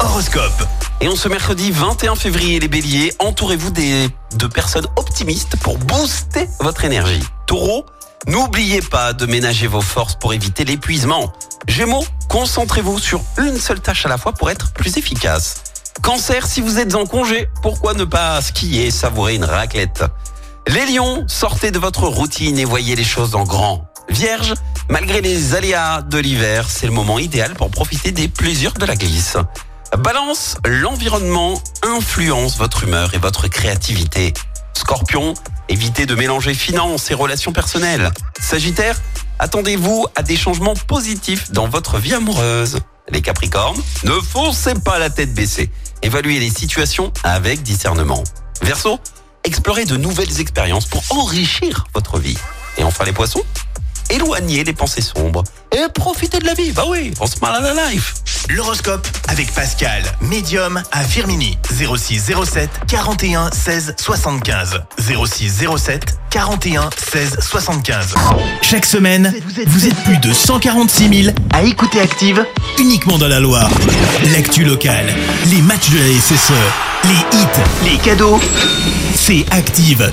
Horoscope. Et on ce mercredi 21 février, les béliers, entourez-vous de personnes optimistes pour booster votre énergie. Taureau, n'oubliez pas de ménager vos forces pour éviter l'épuisement. Gémeaux, concentrez-vous sur une seule tâche à la fois pour être plus efficace. Cancer, si vous êtes en congé, pourquoi ne pas skier et savourer une raclette? Les lions, sortez de votre routine et voyez les choses en grand. Vierge, malgré les aléas de l'hiver, c'est le moment idéal pour profiter des plaisirs de la glisse. Balance, l'environnement influence votre humeur et votre créativité. Scorpion, évitez de mélanger finances et relations personnelles. Sagittaire, attendez-vous à des changements positifs dans votre vie amoureuse. Les Capricornes, ne foncez pas la tête baissée. Évaluez les situations avec discernement. Verseau, explorez de nouvelles expériences pour enrichir votre vie. Et enfin les Poissons, éloignez les pensées sombres et profitez de la vie. Bah oui, on se marre à la life. L'horoscope avec Pascal, médium à Firmini. 06 07 41 16 75. 06 07 41 16 75. Chaque semaine, vous êtes plus de 146 000 à écouter Active uniquement dans la Loire. L'actu locale, les matchs de la SSE, les hits, les cadeaux, c'est Active.